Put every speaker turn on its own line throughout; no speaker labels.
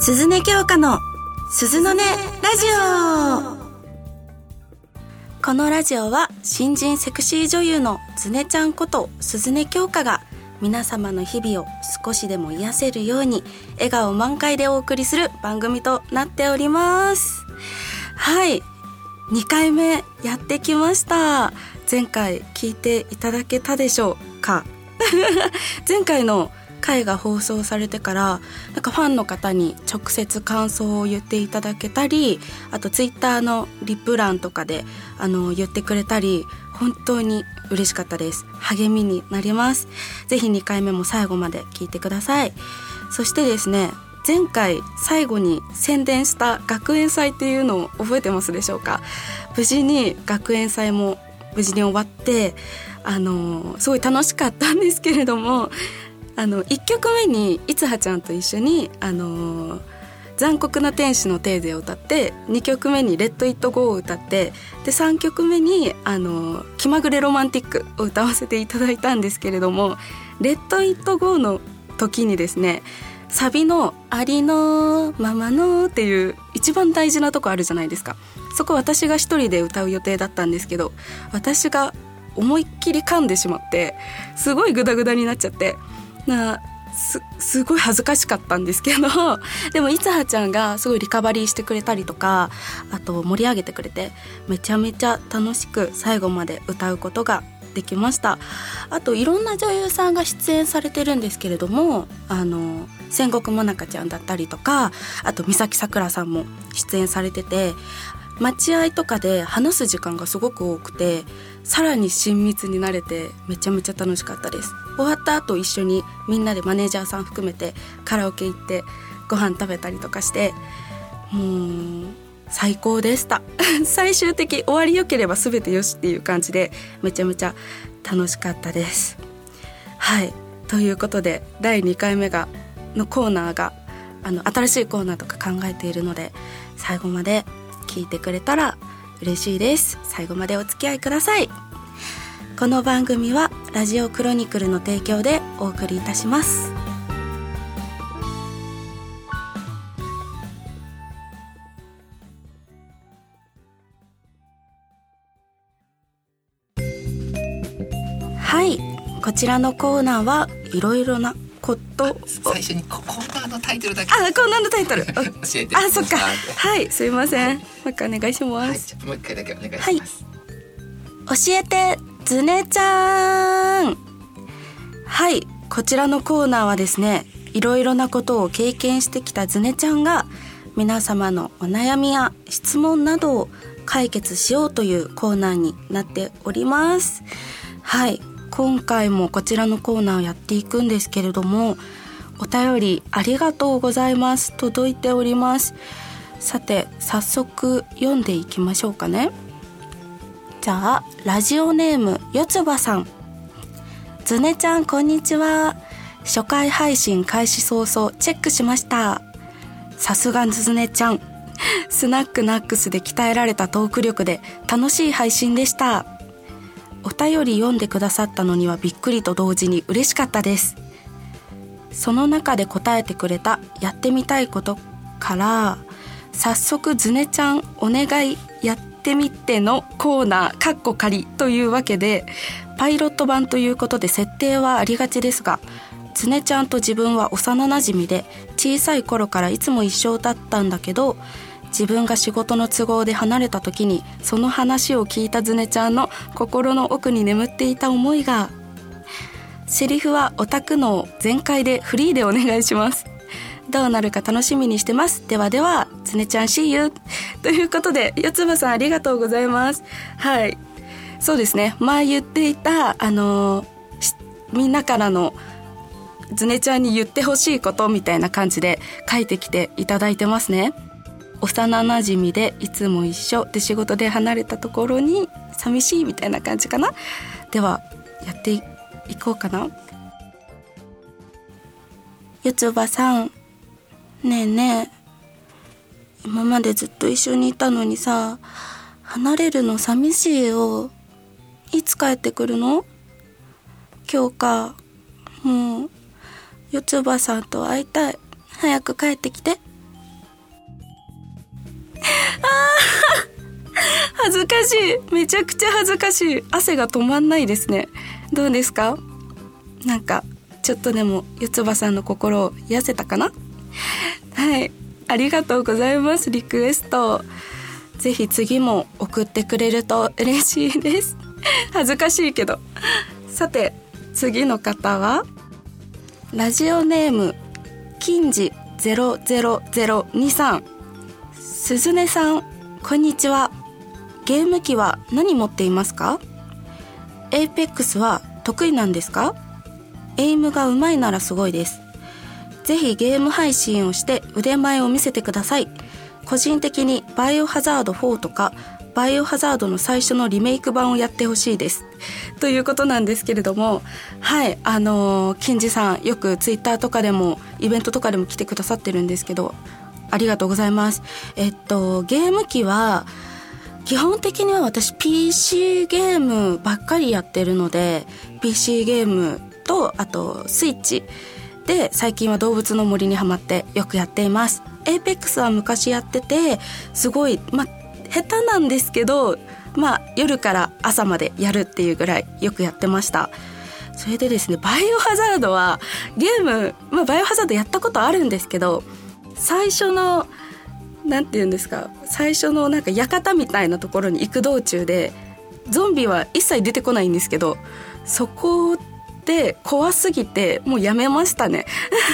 鈴音京香の鈴の音ラジオ。このラジオは新人セクシー女優のズネちゃんこと鈴音京香が皆様の日々を少しでも癒せるように笑顔満開でお送りする番組となっております。はい。2回目やってきました。前回聞いていただけたでしょうか？前回の回が放送されてからなんかファンの方に直接感想を言っていただけたりあとツイッターのリプ欄とかであの言ってくれたり本当に嬉しかったです。励みになります。ぜひ2回目も最後まで聞いてください。そしてですね前回最後に宣伝した学園祭っていうのを覚えてますでしょうか？無事に学園祭も無事に終わってあのすごい楽しかったんですけれどもあの1曲目にいつはちゃんと一緒にあの残酷な天使のテーゼを歌って2曲目に「レッド・イット・ゴー」を歌ってで3曲目にあの「気まぐれロマンティック」を歌わせていただいたんですけれども「レッド・イット・ゴー」の時にですねサビの「ありのままの」っていう一番大事なとこあるじゃないですか。そこ私が一人で歌う予定だったんですけど私が思いっきり噛んでしまってすごいグダグダになっちゃってなすすごい恥ずかしかったんですけど でもいつはちゃんがすごいリカバリーしてくれたりとかあと盛り上げてくれてめちゃめちゃ楽しく最後まで歌うことができました。あといろんな女優さんが出演されてるんですけれどもあの戦国もなかちゃんだったりとかあと三崎さくらさんも出演されてて待合とかで話す時間がすごく多くてさらに親密になれてめちゃめちゃ楽しかったです。終わった後一緒にみんなでマネージャーさん含めてカラオケ行ってご飯食べたりとかしてもう最高でした。最終的終わりよければ全てよしっていう感じでめちゃめちゃ楽しかったです。はい。ということで第2回目がのコーナーがあの新しいコーナーとか考えているので最後まで聞いてくれたら嬉しいです。最後までお付き合いください。この番組はラジオクロニクルの提供でお送りいたします。はいこちらのコーナーはいろいろなこと
最初にコーナーのタイトルだけ。
あコーナーのタイトル。
教えて。
あそっか。はいすいません。もう一回お願いし
はい、
ます、
じゃあもう一回だけお願いします、
教えてズネちゃん。はいこちらのコーナーはですねいろいろなことを経験してきたズネちゃんが皆様のお悩みや質問などを解決しようというコーナーになっております。はい今回もこちらのコーナーをやっていくんですけれどもお便りありがとうございます。届いております。さて早速読んでいきましょうかね。じゃあラジオネームよつばさん。ズネちゃんこんにちは。初回配信開始早々チェックしました。さすがズネちゃん。スナックナックスで鍛えられたトーク力で楽しい配信でした。お便り読んでくださったのにはびっくりと同時に嬉しかったです。その中で答えてくれたやってみたいことから早速ズネちゃんお願い。ってみてのコーナーかっこ仮というわけでパイロット版ということで設定はありがちですがズネちゃんと自分は幼なじみで小さい頃からいつも一緒だったんだけど自分が仕事の都合で離れた時にその話を聞いたズネちゃんの心の奥に眠っていた思いがセリフはオタクの全開でフリーでお願いします。どうなるか楽しみにしてます。ではではつねちゃん See you ということで四つ葉さんありがとうございます。はい。そうですね。前言っていたあのみんなからのズネちゃんに言ってほしいことみたいな感じで書いてきていただいてますね。幼なじみでいつも一緒。で仕事で離れたところに寂しいみたいな感じかな。ではやっていこうかな。四つ葉さん。ねえねえ。今までずっと一緒にいたのにさ離れるの寂しいよ。いつ帰ってくるの？今日か。もう四つ葉さんと会いたい。早く帰ってきて。ああ恥ずかしい。めちゃくちゃ恥ずかしい。汗が止まんないですね。どうですか？なんかちょっとでも四つ葉さんの心を癒せたかな？はい。ありがとうございますリクエスト。ぜひ次も送ってくれると嬉しいです。恥ずかしいけど。さて次の方はラジオネーム金次00023鈴音さんこんにちは。ゲーム機は何持っていますか？エイペックスは得意なんですか？エイムが上手いならすごいです。ぜひゲーム配信をして腕前を見せてください。個人的にバイオハザード4とかバイオハザードの最初のリメイク版をやってほしいです。ということなんですけれどもはいあのー、金次さんよくツイッターとかでもイベントとかでも来てくださってるんですけどありがとうございます。えっとゲーム機は基本的には私 PC ゲームばっかりやってるので PC ゲームとあとスイッチで最近は動物の森にはまってよくやっています。エイペックスは昔やっててすごいまあ下手なんですけどまあ夜から朝までやるっていうぐらいよくやってました。それでですねバイオハザードはゲーム、まあ、バイオハザードやったことあるんですけど最初の何て言うんですか最初のなんか館みたいなところに行く道中でゾンビは一切出てこないんですけどそこで怖すぎてもうやめましたね。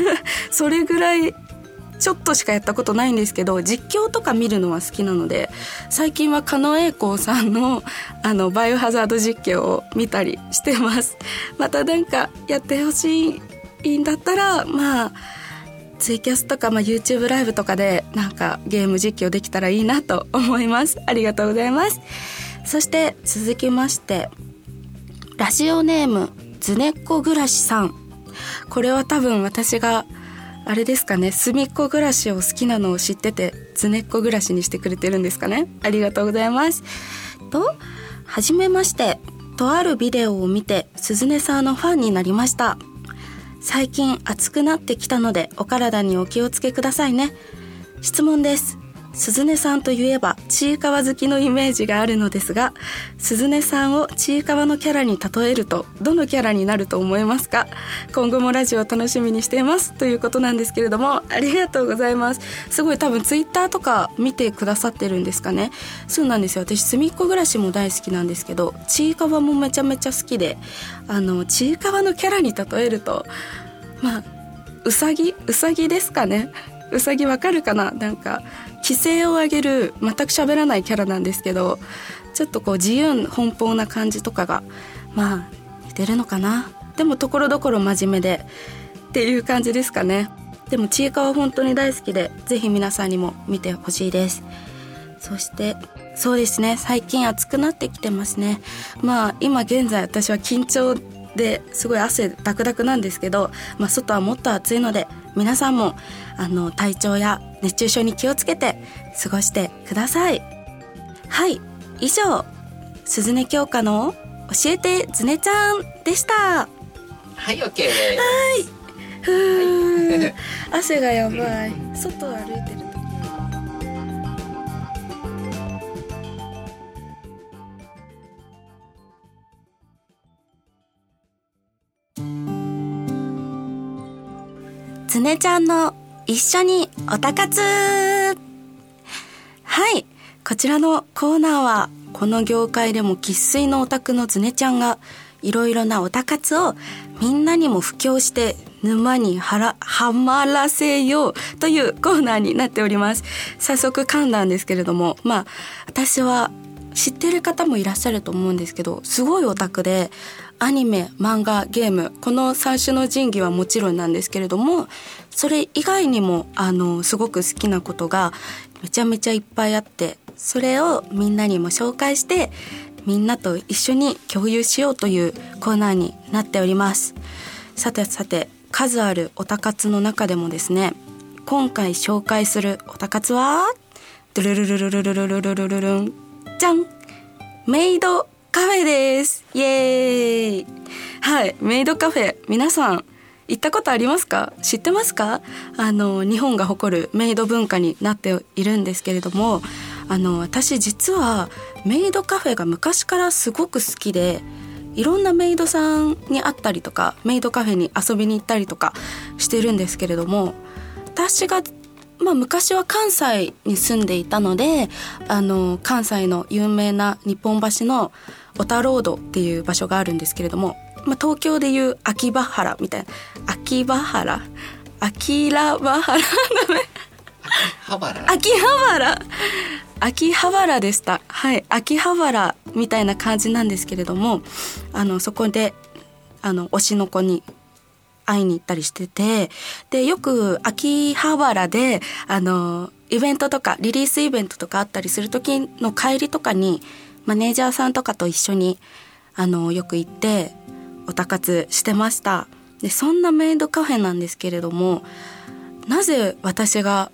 それぐらいちょっとしかやったことないんですけど実況とか見るのは好きなので最近は狩野英孝さんのあのバイオハザード実況を見たりしてます。またなんかやってほしいんだったらまあツイキャスとか、まあ、YouTube ライブとかでなんかゲーム実況できたらいいなと思います。ありがとうございます。そして続きましてラジオネームずねっこ暮らしさん。これは多分私があれですかね隅っこ暮らしを好きなのを知っててずねっこ暮らしにしてくれてるんですかね。ありがとうございます。とはじめまして。とあるビデオを見て鈴音さんのファンになりました。最近暑くなってきたのでお体にお気をつけくださいね。質問です。鈴音さんといえばちいかわ好きのイメージがあるのですが鈴音さんをちいかわのキャラに例えるとどのキャラになると思いますか？今後もラジオ楽しみにしています。ということなんですけれどもありがとうございます。すごい多分ツイッターとか見てくださってるんですかね？そうなんですよ。私すみっこ暮らしも大好きなんですけどちいかわもめちゃめちゃ好きであのちいかわのキャラに例えるとまあうさぎ？うさぎですかね？うさぎわかるかな？なんか規制を上げる全く喋らないキャラなんですけどちょっとこう自由奔放な感じとかがまあ似てるのかな。でもところどころ真面目でっていう感じですかね。でもちいかわ本当に大好きでぜひ皆さんにも見てほしいです。そしてそうですね。最近暑くなってきてますね。まあ今現在私は緊張ですごい汗ダクダクなんですけど、まあ、外はもっと暑いので皆さんもあの体調や熱中症に気をつけて過ごしてください。はい以上鈴音京香の教えてずねちゃんでした。
はい OK です。
はい。ふー、はい、汗がやばい。外歩いてるねちゃんの一緒におたかつはい。こちらのコーナーは、この業界でも生粋のオタクのつねちゃんが、いろいろなおたかつをみんなにも布教して沼にはら、はまらせようというコーナーになっております。早速噛んだんですけれども、まあ、私は知ってる方もいらっしゃると思うんですけど、すごいオタクで、アニメ、漫画、ゲーム、この三種の神器はもちろんなんですけれども、それ以外にも、あの、すごく好きなことがめちゃめちゃいっぱいあって、それをみんなにも紹介して、みんなと一緒に共有しようというコーナーになっております。さてさて、数あるオタ活の中でもですね、今回紹介するオタ活は、ドゥルルルルルルルルルルルルン、じゃんメイドカフェです。イエーイ。はい、メイドカフェ。皆さん、行ったことありますか？知ってますか？あの日本が誇るメイド文化になっているんですけれどもあの私実はメイドカフェが昔からすごく好きでいろんなメイドさんに会ったりとかメイドカフェに遊びに行ったりとかしてるんですけれども私がまあ、昔は関西に住んでいたのであの関西の有名な日本橋の小田ロードっていう場所があるんですけれども、まあ、東京でいう秋葉原みたいな秋葉原？秋葉原？秋葉原？秋葉原でした。はい。秋葉原みたいな感じなんですけれどもあのそこであの推しの子に会いに行ったりしててでよく秋葉原であのイベントとかリリースイベントとかあったりする時の帰りとかにマネージャーさんとかと一緒にあのよく行っておたかつしてました。でそんなメイドカフェなんですけれどもなぜ私が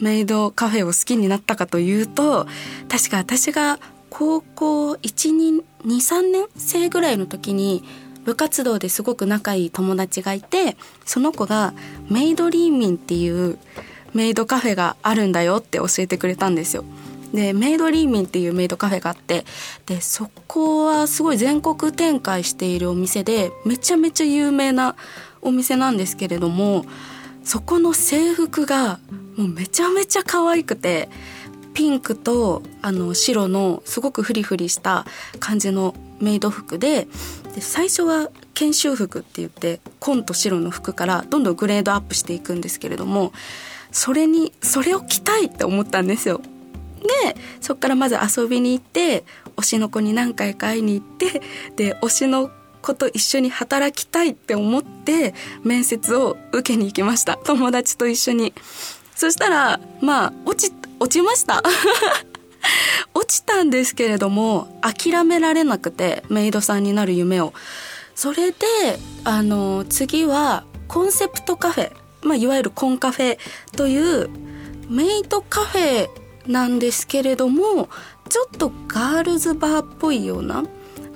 メイドカフェを好きになったかというと確か私が高校123年生ぐらいの時に部活動ですごく仲いい友達がいてその子がメイドリーミンっていうメイドカフェがあるんだよって教えてくれたんですよ。でメイドリーミンっていうメイドカフェがあってでそこはすごい全国展開しているお店でめちゃめちゃ有名なお店なんですけれどもそこの制服がもうめちゃめちゃ可愛くてピンクとあの白のすごくフリフリした感じのメイド服でで最初は研修服って言って紺と白の服からどんどんグレードアップしていくんですけれどもそれにそれを着たいって思ったんですよ。でそっからまず遊びに行って推しの子に何回か会いに行ってで推しの子と一緒に働きたいって思って面接を受けに行きました。友達と一緒に。そしたらまあ落ち落ちました。落ちたんですけれども諦められなくてメイドさんになる夢を。それであの次はコンセプトカフェ、まあ、いわゆるコンカフェというメイドカフェなんですけれどもちょっとガールズバーっぽいような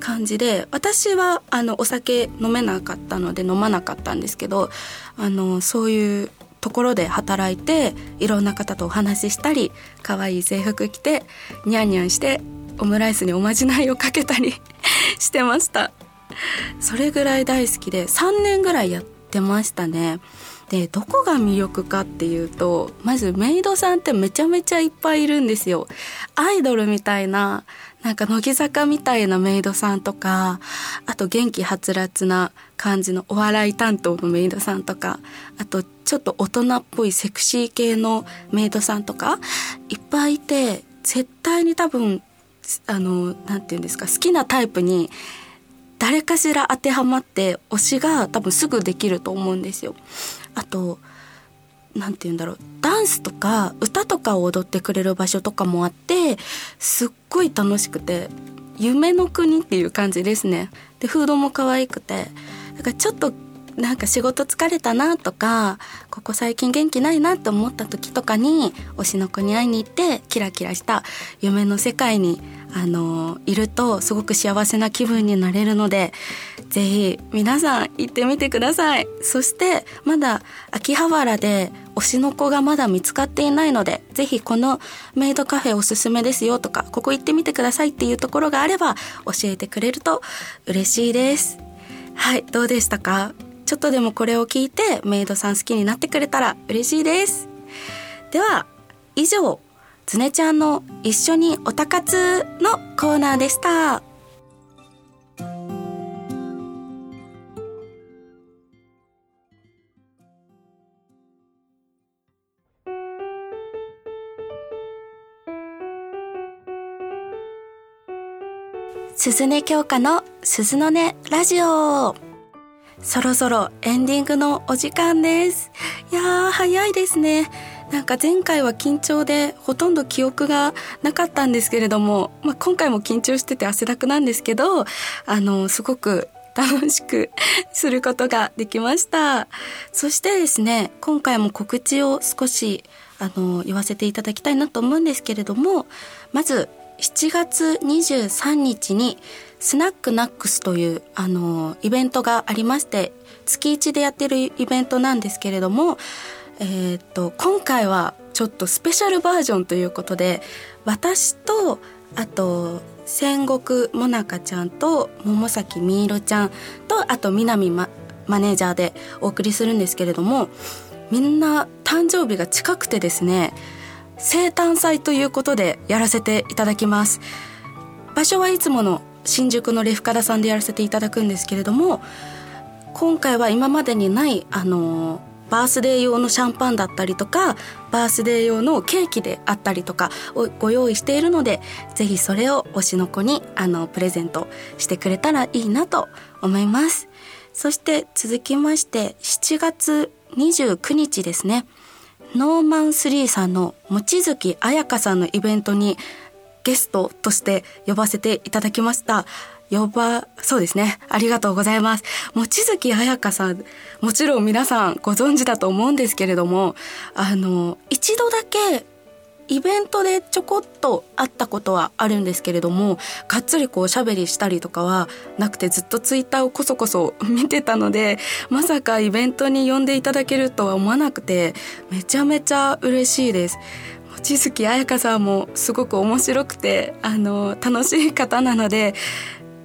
感じで私はあのお酒飲めなかったので飲まなかったんですけどあのそういうところで働いていろんな方とお話ししたり可愛い制服着てニャンニャンしてオムライスにおまじないをかけたり してました。それぐらい大好きで3年ぐらいやってましたね。でどこが魅力かっていうとまずメイドさんってめちゃめちゃいっぱいいるんですよアイドルみたいななんか乃木坂みたいなメイドさんとかあと元気はつらつな感じのお笑い担当のメイドさんとかあとちょっと大人っぽいセクシー系のメイドさんとかいっぱいいて絶対に多分あの何て言うんですか好きなタイプに誰かしら当てはまって推しが多分すぐできると思うんですよ。あと何て言うんだろう。ダンスとか歌とかを踊ってくれる場所とかもあってすっごい楽しくて夢の国っていう感じですね。でフードも可愛くて。だからちょっとなんか仕事疲れたなとかここ最近元気ないなと思った時とかに推しの子に会いに行ってキラキラした夢の世界にあのいるとすごく幸せな気分になれるのでぜひ皆さん行ってみてください。そしてまだ秋葉原で推しの子がまだ見つかっていないのでぜひこのメイドカフェおすすめですよとかここ行ってみてくださいっていうところがあれば教えてくれると嬉しいです。はいどうでしたか？ちょっとでもこれを聞いてメイドさん好きになってくれたら嬉しいです。では以上つねちゃんの一緒におたかつのコーナーでした鈴音京香の鈴の音ラジオそろそろエンディングのお時間です。いやー、早いですね。なんか前回は緊張でほとんど記憶がなかったんですけれども、まあ、今回も緊張してて汗だくなんですけど、あの、すごく 楽しくすることができました。そしてですね、今回も告知を少し、あの、言わせていただきたいなと思うんですけれども、まず、7月23日にスナックナックスというあのイベントがありまして月1でやってるイベントなんですけれども、えー、っと今回はちょっとスペシャルバージョンということで私とあと戦国もなかちゃんと桃崎みいろちゃんとあと南ママネージャーでお送りするんですけれどもみんな誕生日が近くてですね生誕祭ということでやらせていただきます。場所はいつもの新宿のレフカラさんでやらせていただくんですけれども今回は今までにないあのバースデー用のシャンパンだったりとかバースデー用のケーキであったりとかをご用意しているのでぜひそれを推しの子にあのプレゼントしてくれたらいいなと思いますそして続きまして7月29日ですねノーマン3さんの望月彩香さんのイベントにゲストとして呼ばせていただきました。呼ば、そうですね。ありがとうございます。望月彩香さん、もちろん皆さんご存知だと思うんですけれども、あの、一度だけイベントでちょこっと会ったことはあるんですけれどもがっつりこうおしゃべりしたりとかはなくてずっとツイッターをこそこそ見てたのでまさかイベントに呼んでいただけるとは思わなくてめちゃめちゃ嬉しいです。望月彩香さんもすごく面白くてあの楽しい方なので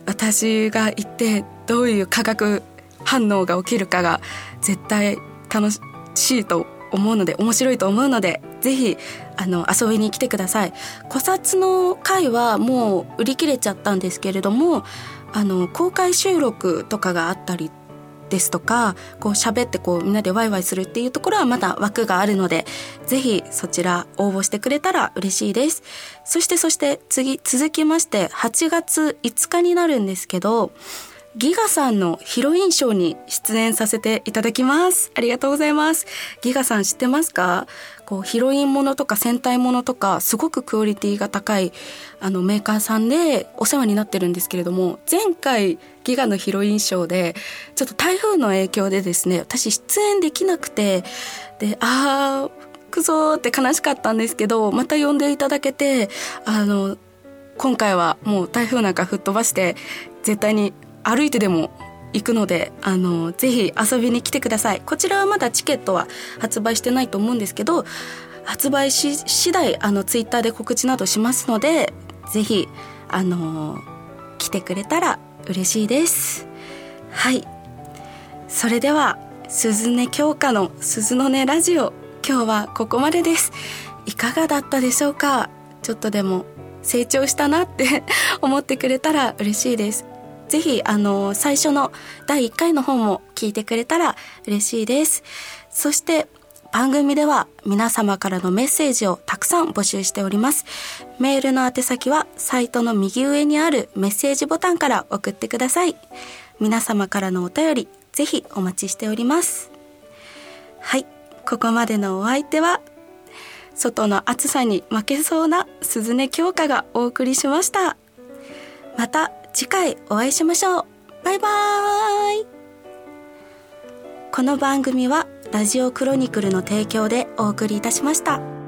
私が行ってどういう化学反応が起きるかが絶対楽しいと思うので面白いと思うのでぜひあの遊びに来てください。古刹の回はもう売り切れちゃったんですけれどもあの公開収録とかがあったりですとかこう喋ってこうみんなでワイワイするっていうところはまだ枠があるのでぜひそちら応募してくれたら嬉しいです。そしてそして次続きまして8月5日になるんですけどギガさんのヒロインショーに出演させていただきます。ありがとうございます。ギガさん知ってますか？こう、ヒロインものとか戦隊ものとか、すごくクオリティが高い、あの、メーカーさんでお世話になってるんですけれども、前回、ギガのヒロインショーで、ちょっと台風の影響でですね、私出演できなくて、で、あー、くそーって悲しかったんですけど、また呼んでいただけて、あの、今回はもう台風なんか吹っ飛ばして、絶対に歩いてでも行くのであのぜひ遊びに来てください。こちらはまだチケットは発売してないと思うんですけど発売し次第あのツイッターで告知などしますのでぜひあの来てくれたら嬉しいです。はい。それでは鈴音京香の鈴の音ラジオ今日はここまでです。いかがだったでしょうか？ちょっとでも成長したなって 思ってくれたら嬉しいです。ぜひ、あの、最初の第1回の方も聞いてくれたら嬉しいです。そして、番組では皆様からのメッセージをたくさん募集しております。メールの宛先はサイトの右上にあるメッセージボタンから送ってください。皆様からのお便り、ぜひお待ちしております。はい、ここまでのお相手は、外の暑さに負けそうな鈴音京香がお送りしました。また次回お会いしましょう。バイバーイこの番組はラジオクロニクルの提供でお送りいたしました。